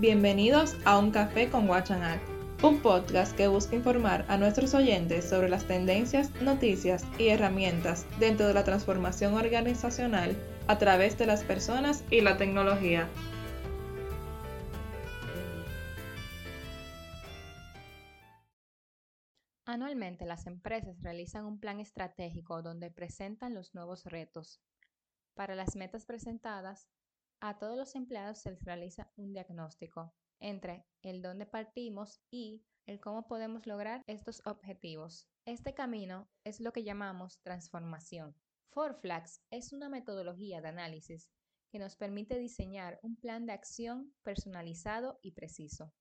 Bienvenidos a Un Café con Guachanal, un podcast que busca informar a nuestros oyentes sobre las tendencias, noticias y herramientas dentro de la transformación organizacional a través de las personas y la tecnología. Anualmente las empresas realizan un plan estratégico donde presentan los nuevos retos. Para las metas presentadas, a todos los empleados se les realiza un diagnóstico entre el dónde partimos y el cómo podemos lograr estos objetivos. Este camino es lo que llamamos transformación. ForFlags es una metodología de análisis que nos permite diseñar un plan de acción personalizado y preciso.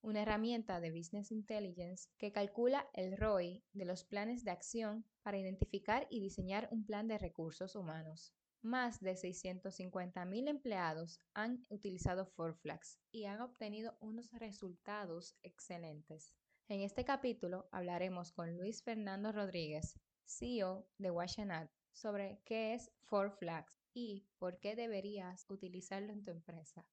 Una herramienta de Business Intelligence que calcula el ROI de los planes de acción para identificar y diseñar un plan de recursos humanos. Más de 650.000 empleados han utilizado ForFlags y han obtenido unos resultados excelentes. En este capítulo hablaremos con Luis Fernando Rodríguez, CEO de Washanat, sobre qué es ForFlags y por qué deberías utilizarlo en tu empresa.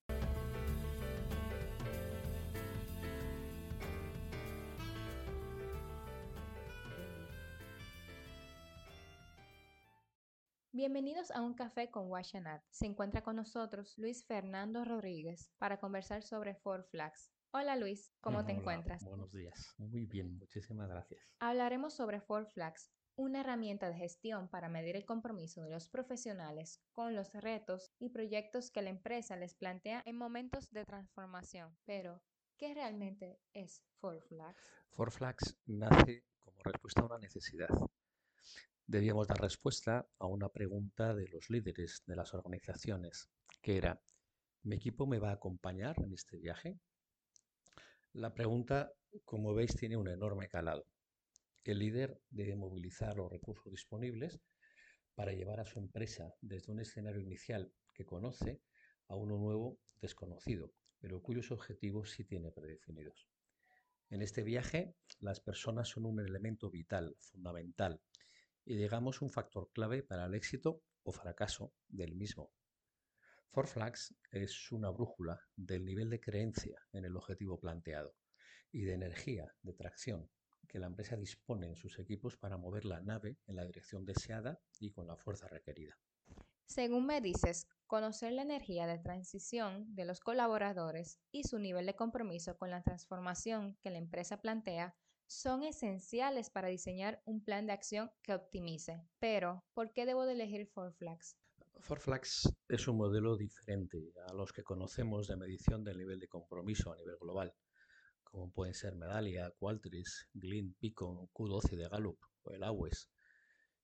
Bienvenidos a un café con Washanat. Se encuentra con nosotros Luis Fernando Rodríguez para conversar sobre ForFlags. Hola Luis, ¿cómo te encuentras? Buenos días, muy bien, muchísimas gracias. Hablaremos sobre ForFlags, una herramienta de gestión para medir el compromiso de los profesionales con los retos y proyectos que la empresa les plantea en momentos de transformación. Pero, ¿qué realmente es ForFlags? ForFlags nace como respuesta a una necesidad debíamos dar respuesta a una pregunta de los líderes de las organizaciones, que era, ¿mi equipo me va a acompañar en este viaje? La pregunta, como veis, tiene un enorme calado. El líder debe movilizar los recursos disponibles para llevar a su empresa desde un escenario inicial que conoce a uno nuevo desconocido, pero cuyos objetivos sí tiene predefinidos. En este viaje, las personas son un elemento vital, fundamental, y digamos un factor clave para el éxito o fracaso del mismo. ForFlags es una brújula del nivel de creencia en el objetivo planteado y de energía, de tracción, que la empresa dispone en sus equipos para mover la nave en la dirección deseada y con la fuerza requerida. Según me dices, conocer la energía de transición de los colaboradores y su nivel de compromiso con la transformación que la empresa plantea son esenciales para diseñar un plan de acción que optimice. Pero, ¿por qué debo de elegir ForFlags? ForFlags es un modelo diferente a los que conocemos de medición del nivel de compromiso a nivel global, como pueden ser Medallia, Qualtrics, Glint, Picon, Q12 de Gallup o el AWES.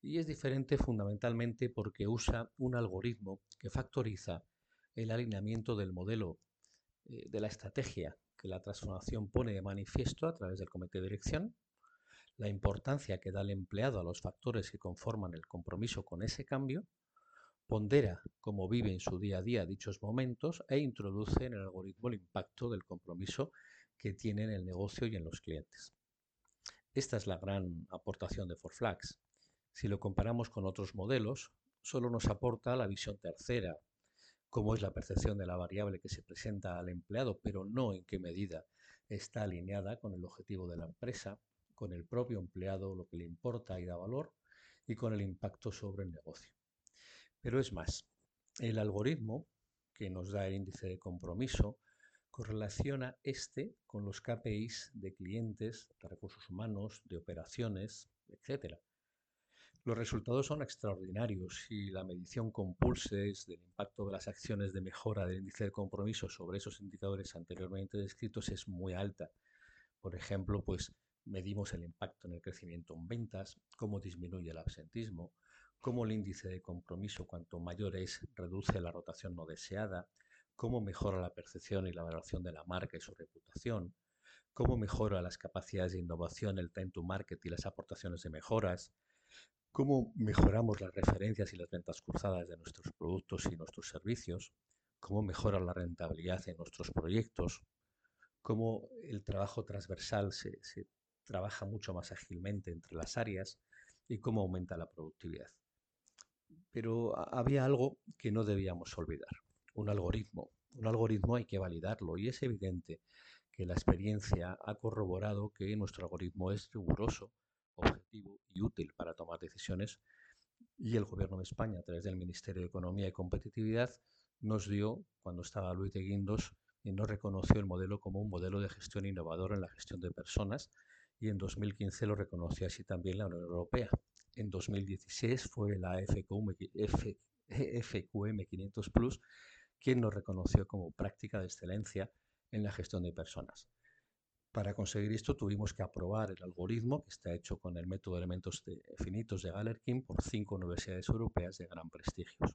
Y es diferente fundamentalmente porque usa un algoritmo que factoriza el alineamiento del modelo eh, de la estrategia que la transformación pone de manifiesto a través del comité de dirección, la importancia que da el empleado a los factores que conforman el compromiso con ese cambio, pondera cómo vive en su día a día dichos momentos e introduce en el algoritmo el impacto del compromiso que tiene en el negocio y en los clientes. Esta es la gran aportación de ForFlags. Si lo comparamos con otros modelos, solo nos aporta la visión tercera cómo es la percepción de la variable que se presenta al empleado, pero no en qué medida está alineada con el objetivo de la empresa, con el propio empleado, lo que le importa y da valor, y con el impacto sobre el negocio. Pero es más, el algoritmo que nos da el índice de compromiso correlaciona este con los KPIs de clientes, de recursos humanos, de operaciones, etc. Los resultados son extraordinarios y la medición con pulses del impacto de las acciones de mejora del índice de compromiso sobre esos indicadores anteriormente descritos es muy alta. Por ejemplo, pues medimos el impacto en el crecimiento en ventas, cómo disminuye el absentismo, cómo el índice de compromiso cuanto mayor es reduce la rotación no deseada, cómo mejora la percepción y la valoración de la marca y su reputación, cómo mejora las capacidades de innovación, el time to market y las aportaciones de mejoras, cómo mejoramos las referencias y las ventas cruzadas de nuestros productos y nuestros servicios, cómo mejora la rentabilidad en nuestros proyectos, cómo el trabajo transversal se, trabaja mucho más ágilmente entre las áreas y cómo aumenta la productividad. Pero había algo que no debíamos olvidar, un algoritmo, Un algoritmo hay que validarlo y es evidente que la experiencia ha corroborado que nuestro algoritmo es riguroso, y útil para tomar decisiones y el Gobierno de España, a través del Ministerio de Economía y Competitividad, nos dio, cuando estaba Luis de Guindos, y nos reconoció el modelo como un modelo de gestión innovador en la gestión de personas y en 2015 lo reconoció así también la Unión Europea. En 2016 fue la FQM, FQM 500 Plus quien nos reconoció como práctica de excelencia en la gestión de personas. Para conseguir esto tuvimos que aprobar el algoritmo que está hecho con el método de elementos finitos de Galerkin por cinco universidades europeas de gran prestigio.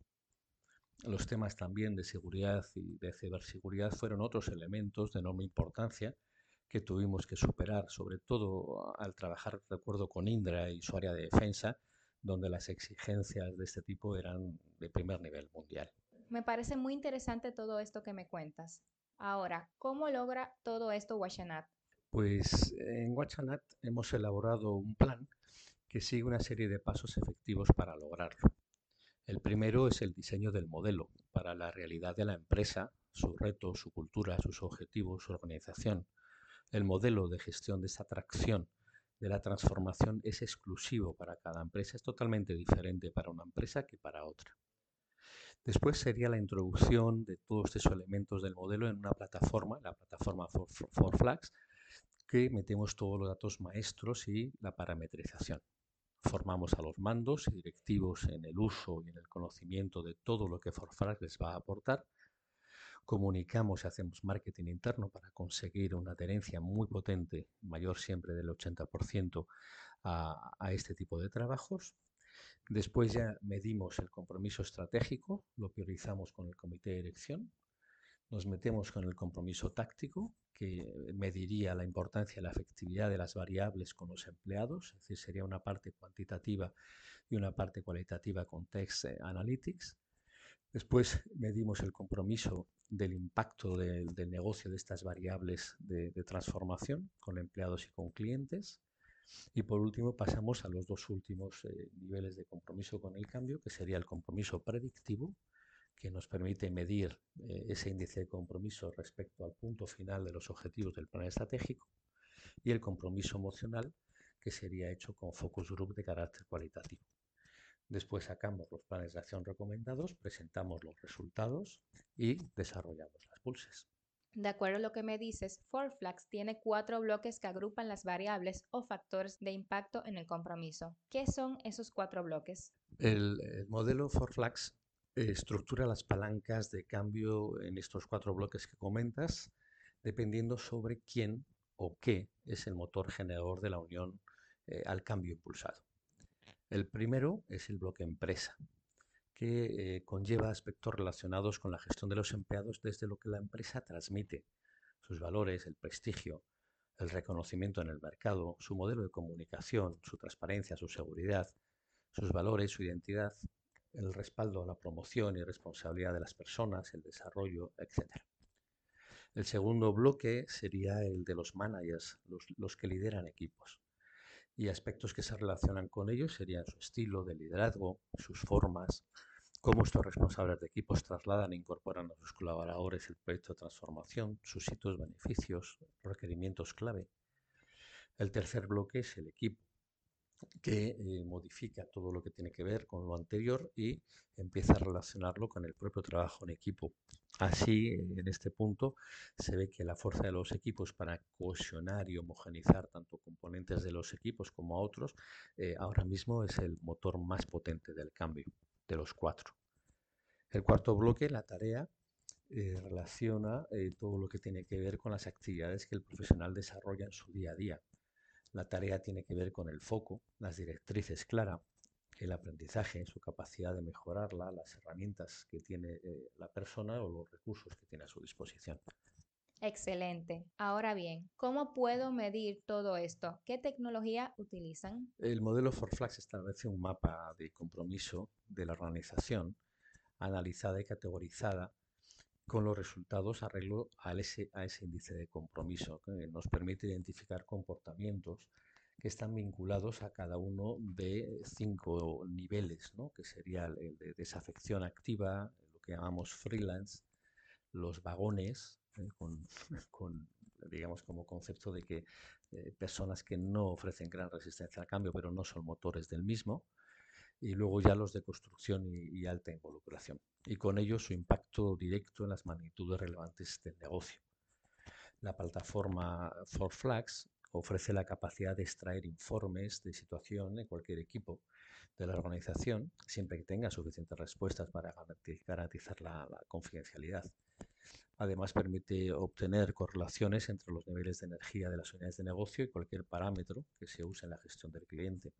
Los temas también de seguridad y de ciberseguridad fueron otros elementos de enorme importancia que tuvimos que superar, sobre todo al trabajar, recuerdo, con Indra y su área de defensa, donde las exigencias de este tipo eran de primer nivel mundial. Me parece muy interesante todo esto que me cuentas. Ahora, ¿cómo logra todo esto Washanat? Pues en Watchanat hemos elaborado un plan que sigue una serie de pasos efectivos para lograrlo. El primero es el diseño del modelo para la realidad de la empresa, su reto, su cultura, sus objetivos, su organización. El modelo de gestión de esa atracción de la transformación es exclusivo para cada empresa, es totalmente diferente para una empresa que para otra. Después sería la introducción de todos estos elementos del modelo en una plataforma, la plataforma for, for Flags, metemos todos los datos maestros y la parametrización. Formamos a los mandos y directivos en el uso y en el conocimiento de todo lo que Forfrag les va a aportar. Comunicamos y hacemos marketing interno para conseguir una adherencia muy potente, mayor siempre del 80% a, a este tipo de trabajos. Después ya medimos el compromiso estratégico, lo priorizamos con el comité de dirección, nos metemos con el compromiso táctico, que mediría la importancia y la efectividad de las variables con los empleados, es decir, sería una parte cuantitativa y una parte cualitativa con Text Analytics. Después medimos el compromiso del impacto del negocio de estas variables de, transformación con empleados y con clientes. Y por último pasamos a los dos últimos eh, niveles de compromiso con el cambio, que sería el compromiso predictivo, que nos permite medir eh, ese índice de compromiso respecto al punto final de los objetivos del plan estratégico y el compromiso emocional que sería hecho con focus group de carácter cualitativo. Después sacamos los planes de acción recomendados, presentamos los resultados y desarrollamos las pulses. De acuerdo a lo que me dices, ForFlags tiene cuatro bloques que agrupan las variables o factores de impacto en el compromiso. ¿Qué son esos cuatro bloques? El, el modelo ForFlags estructura las palancas de cambio en estos cuatro bloques que comentas, dependiendo sobre quién o qué es el motor generador de la unión eh, al cambio impulsado. El primero es el bloque empresa, que eh, conlleva aspectos relacionados con la gestión de los empleados desde lo que la empresa transmite, sus valores, el prestigio, el reconocimiento en el mercado, su modelo de comunicación, su transparencia, su seguridad, sus valores, su identidad el respaldo a la promoción y responsabilidad de las personas, el desarrollo, etc. El segundo bloque sería el de los managers, los, que lideran equipos. Y aspectos que se relacionan con ellos serían su estilo de liderazgo, sus formas, cómo estos responsables de equipos trasladan e incorporan a sus colaboradores el proyecto de transformación, sus hitos, beneficios, requerimientos clave. El tercer bloque es el equipo, que eh, modifica todo lo que tiene que ver con lo anterior y empieza a relacionarlo con el propio trabajo en equipo. Así, en este punto, se ve que la fuerza de los equipos para cohesionar y homogenizar tanto componentes de los equipos como a otros, eh, ahora mismo es el motor más potente del cambio, de los cuatro. El cuarto bloque, la tarea, eh, relaciona todo lo que tiene que ver con las actividades que el profesional desarrolla en su día a día la tarea tiene que ver con el foco, las directrices claras, el aprendizaje, su capacidad de mejorarla, las herramientas que tiene eh, la persona o los recursos que tiene a su disposición. Excelente. Ahora bien, ¿cómo puedo medir todo esto? ¿Qué tecnología utilizan? El modelo ForFlax establece un mapa de compromiso de la organización analizada y categorizada con los resultados arreglo a ese, a ese índice de compromiso, que nos permite identificar comportamientos que están vinculados a cada uno de cinco niveles, ¿no? que sería el de desafección activa, lo que llamamos freelance, los vagones ¿eh? con, digamos, como concepto de que eh, personas que no ofrecen gran resistencia al cambio, pero no son motores del mismo, y luego ya los de construcción y, alta involucración, y con ello su impacto directo en las magnitudes relevantes del negocio. La plataforma ForFlags ofrece la capacidad de extraer informes de situación de cualquier equipo de la organización, siempre que tenga suficientes respuestas para garantizar la confidencialidad. Además, permite obtener correlaciones entre los niveles de energía de las unidades de negocio y cualquier parámetro que se use en la gestión del cliente.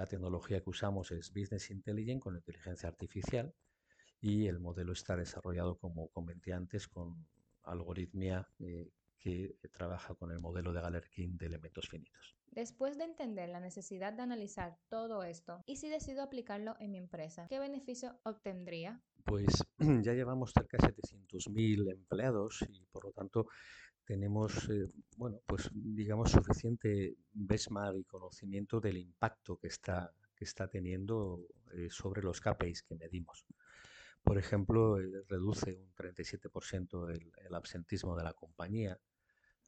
La tecnología que usamos es Business Intelligence con inteligencia artificial y el modelo está desarrollado, como comenté antes, con algoritmia eh, que trabaja con el modelo de Galerkin de elementos finitos. Después de entender la necesidad de analizar todo esto, ¿y si decido aplicarlo en mi empresa? ¿Qué beneficio obtendría? Pues ya llevamos cerca de 700.000 empleados y por lo tanto tenemos, eh, bueno, pues digamos suficiente benchmark y conocimiento del impacto que está, que está teniendo eh, sobre los KPIs que medimos. Por ejemplo, eh, reduce un 37% el, absentismo de la compañía,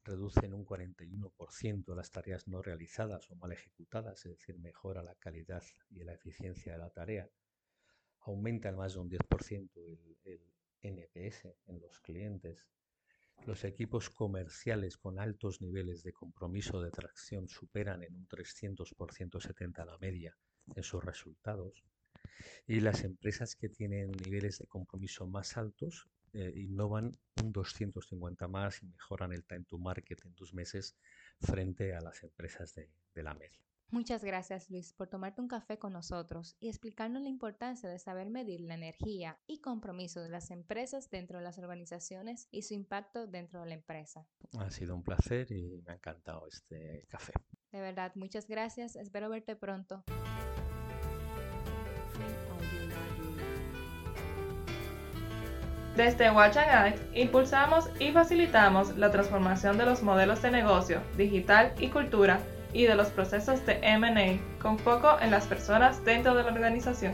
reduce en un 41% las tareas no realizadas o mal ejecutadas, es decir, mejora la calidad y la eficiencia de la tarea, aumenta en más de un 10% el, el NPS en los clientes, los equipos comerciales con altos niveles de compromiso de tracción superan en un 300% 70 la media en sus resultados y las empresas que tienen niveles de compromiso más altos eh, innovan un 250 más y mejoran el time to market en dos meses frente a las empresas de la media. Muchas gracias Luis por tomarte un café con nosotros y explicarnos la importancia de saber medir la energía y compromiso de las empresas dentro de las organizaciones y su impacto dentro de la empresa. Ha sido un placer y me ha encantado este café. De verdad, muchas gracias. Espero verte pronto. Desde WatchAct impulsamos y facilitamos la transformación de los modelos de negocio, digital y cultura y de los procesos de MA con foco en las personas dentro de la organización.